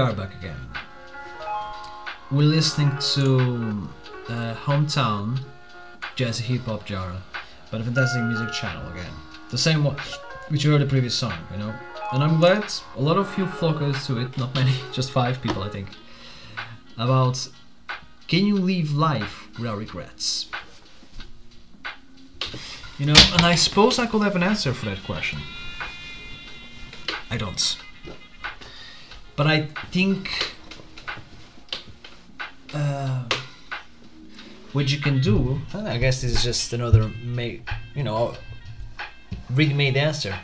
Are back again. We're listening to uh, Hometown Jazzy Hip Hop Genre by the Fantastic Music Channel again. The same one which you heard the previous song, you know. And I'm glad a lot of you focused to it, not many, just five people I think, about can you live life without regrets? You know, and I suppose I could have an answer for that question. I don't. But I think uh, what you can do, I guess is just another, made, you know, ready-made answer,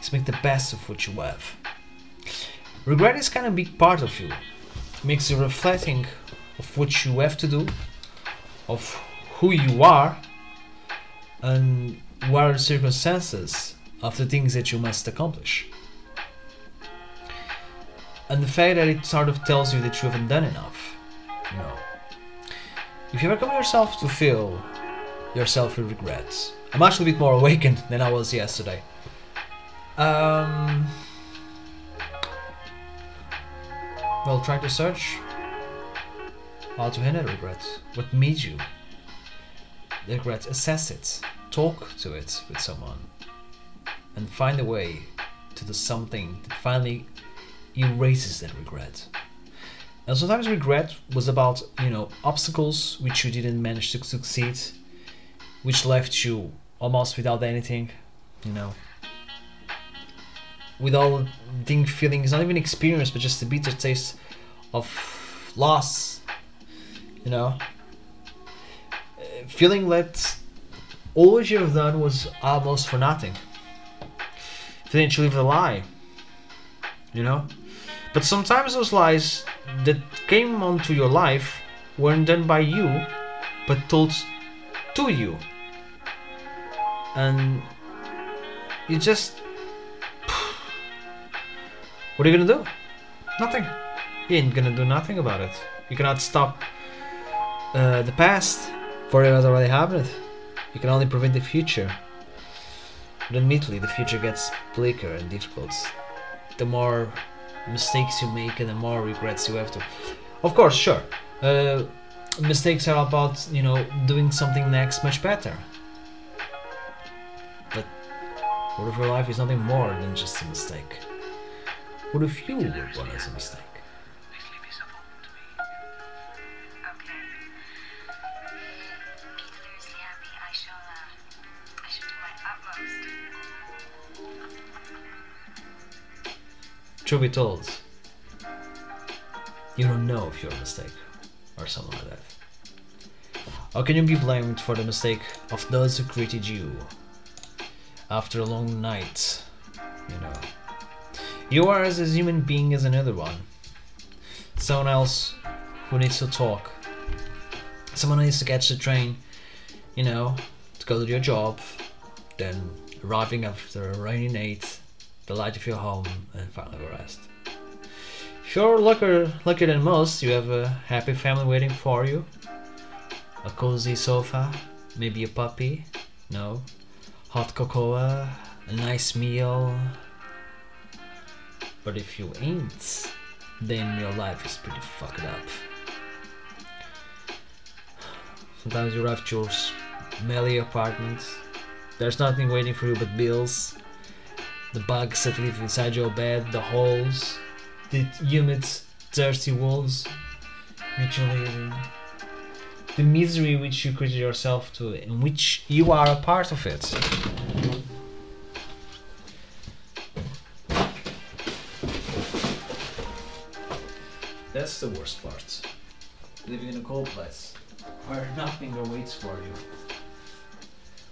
is make the best of what you have. Regret is kind of big part of you. It makes you reflecting of what you have to do, of who you are, and what are the circumstances of the things that you must accomplish. And the fact that it sort of tells you that you haven't done enough. You know. If you ever come yourself to feel yourself with regrets, I'm actually a bit more awakened than I was yesterday. Um, well, try to search how to handle regret. What made you regret? Assess it. Talk to it with someone. And find a way to do something that finally erases that regret. And sometimes regret was about, you know, obstacles which you didn't manage to succeed, which left you almost without anything, you know. With all the feelings, not even experience, but just the bitter taste of loss, you know. Feeling that all you have done was almost for nothing. Feeling that you lived a lie, you know. But sometimes those lies that came onto your life weren't done by you, but told to you. And you just. What are you gonna do? Nothing. You ain't gonna do nothing about it. You cannot stop uh, the past, for it has already happened. You can only prevent the future. But immediately the future gets bleaker and difficult. The more mistakes you make and the more regrets you have to. Of course, sure. Uh, mistakes are about you know doing something next much better. But what if your life is nothing more than just a mistake? What if you were born as a mistake? Truth be told, you don't know if you're a mistake or something like that. How can you be blamed for the mistake of those who created you after a long night? You know, you are as a human being as another one. Someone else who needs to talk. Someone who needs to catch the train, you know, to go to your job, then arriving after a rainy night, the light of your home, and finally rest. You're luckier, luckier than most, you have a happy family waiting for you, a cozy sofa, maybe a puppy, no, hot cocoa, a nice meal. But if you ain't, then your life is pretty fucked up. Sometimes you arrive to your smelly apartment. There's nothing waiting for you but bills, the bugs that live inside your bed, the holes, the humid, dirty walls which you live in, the misery which you created yourself to, in which you are a part of it. That's the worst part. Living in a cold place where nothing awaits for you.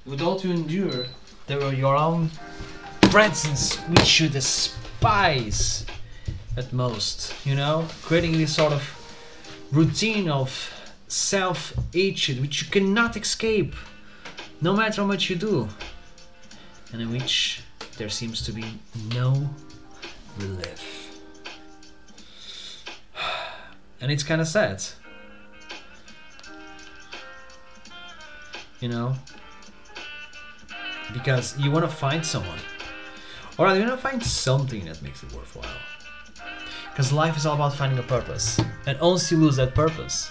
With all to endure, there are your own presence which you despise at most, you know? Creating this sort of routine of self hatred which you cannot escape, no matter how much you do, and in which there seems to be no relief. And it's kind of sad. You know? Because you want to find someone. You want to find something that makes it worthwhile. Because life is all about finding a purpose. And once you lose that purpose,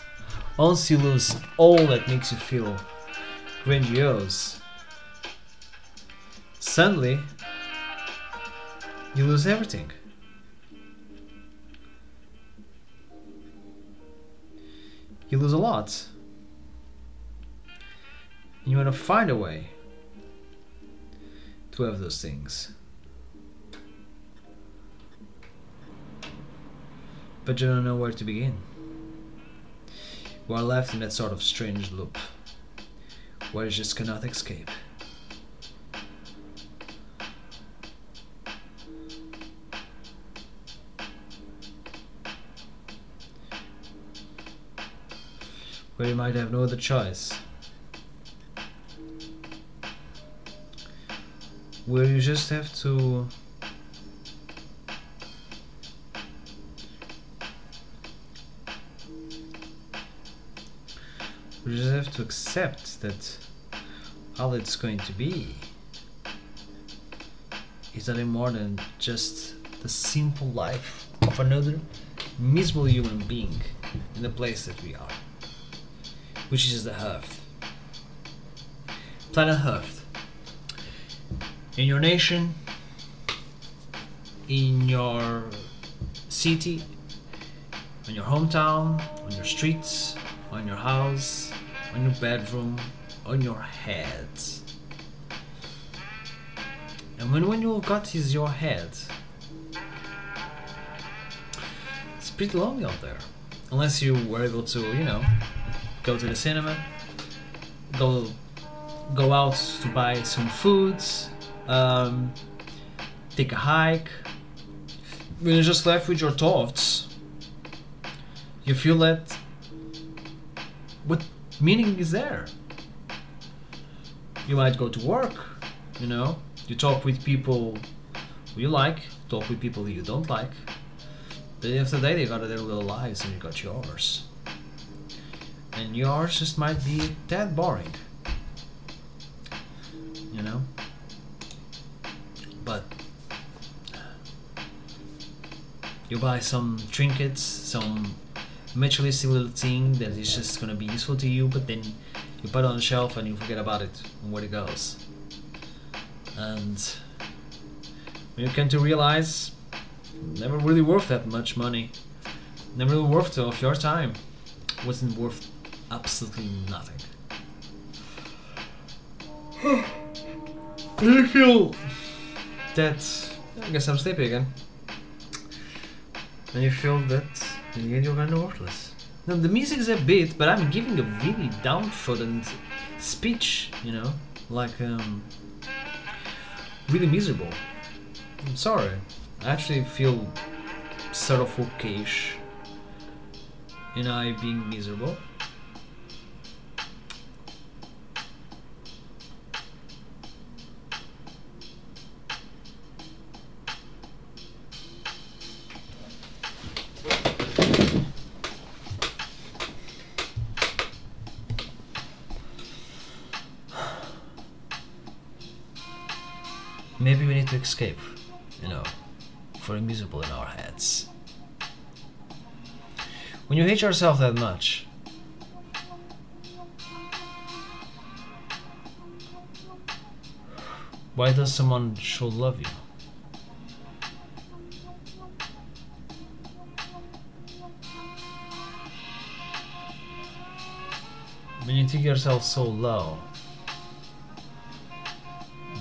once you lose all that makes you feel grandiose, suddenly you lose everything. You lose a lot. And you want to find a way to have those things. But you don't know where to begin. You are left in that sort of strange loop where you just cannot escape. Where you might have no other choice. Where you just have to We just have to accept that all it's going to be is nothing more than just the simple life of another miserable human being in the place that we are, which is the Earth. Planet Earth. In your nation, in your city, in your hometown, on your streets, on your house, on your bedroom, on your head. And when, when your gut is your head, it's pretty lonely out there. Unless you were able to, you know, go to the cinema, go go out to buy some foods, um, take a hike. When you're just left with your thoughts, you feel that what meaning is there? You might go to work, you know, you talk with people you like, talk with people you don't like. But at the end of the day, they got their little lives and you got yours. And yours just might be that boring. You know? But you buy some trinkets, some materialistic little thing that is just gonna be useful to you, but then you put it on the shelf and you forget about it and where it goes. And when you come to realize, never really worth that much money, never really worth of your time, wasn't worth absolutely nothing. You feel that? I guess I'm sleepy again. And you feel that in the kind of worthless. Now the music is a bit, but I'm giving a really downtrodden speech, you know, like um, really miserable. I'm sorry. I actually feel sort of okayish in I being miserable. Escape, you know, for miserable in our heads. When you hate yourself that much, why does someone should love you? When you think yourself so low,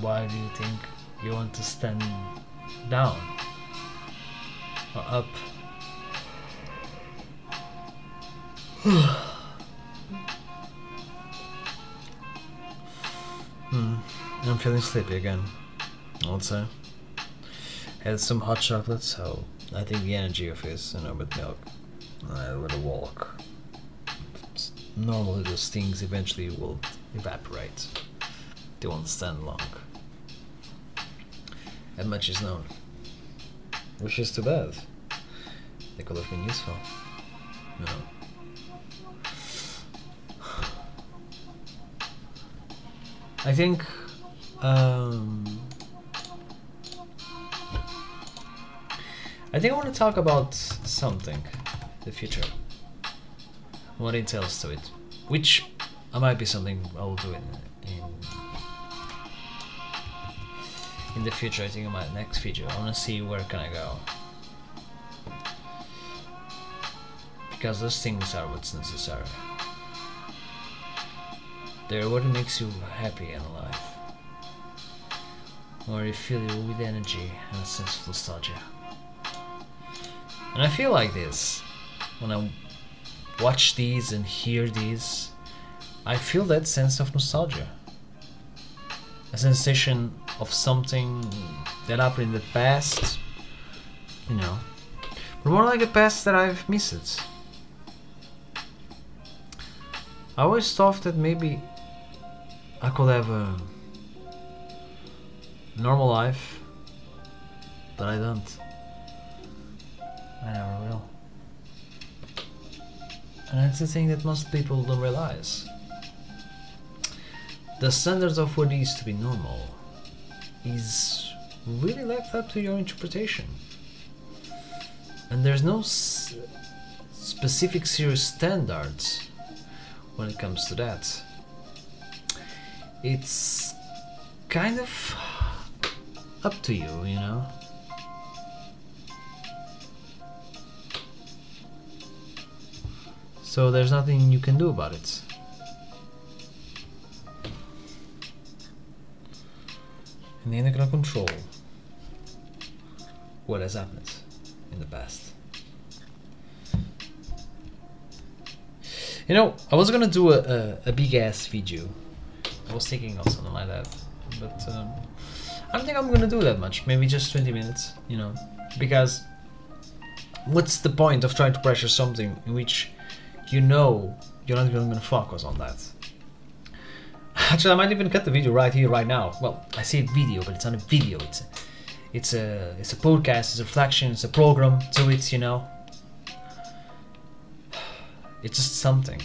why do you think you want to stand down or up? hmm. I'm feeling sleepy again. I'll. Had some hot chocolate, so I think the energy of this, you know, with milk, I would walk. Normally, those things eventually will evaporate. They won't stand long. That much is known. Which is too bad. They could have been useful. Know. I think um, I think I want to talk about something, the future, what it entails to it, which I might be something I'll do in in in the future. I think in my next video, I want to see where can I go because those things are what's necessary. They're what makes you happy in life. Or you fill you with energy and a sense of nostalgia. And I feel like this when I watch these and hear these. I feel that sense of nostalgia. A sensation of something that happened in the past, you know, but more like a past that I've missed. I always thought that maybe I could have a normal life, but I don't. I never will. And that's the thing that most people don't realize. The standards of what is to be normal is really left up to your interpretation. And there's no s- specific serious standards when it comes to that. It's kind of up to you, you know? So there's nothing you can do about it. And neither can I control what has happened in the past. You know, I was gonna do a, a, a big ass video. I was thinking of something like that, but um, I don't think I'm gonna do that much. Maybe just 20 minutes, you know, because what's the point of trying to pressure something in which you know you're not even gonna focus on that? Actually, I might even cut the video right here, right now. Well, I say video, but it's not a video. It's a, it's a, it's a podcast. It's a reflection. It's a program So it's You know, it's just something.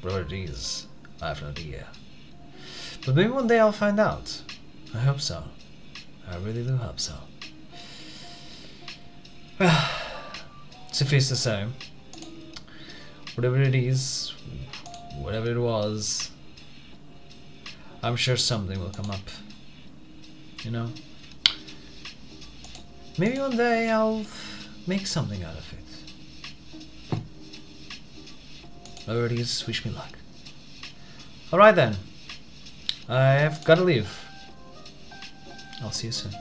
Whatever it is, I have no idea. But maybe one day I'll find out. I hope so. I really do hope so. Suffice to say, whatever it is, whatever it was, I'm sure something will come up. You know? Maybe one day I'll make something out of it. Whatever it is, wish me luck. Alright then. I have gotta leave. I'll see you soon.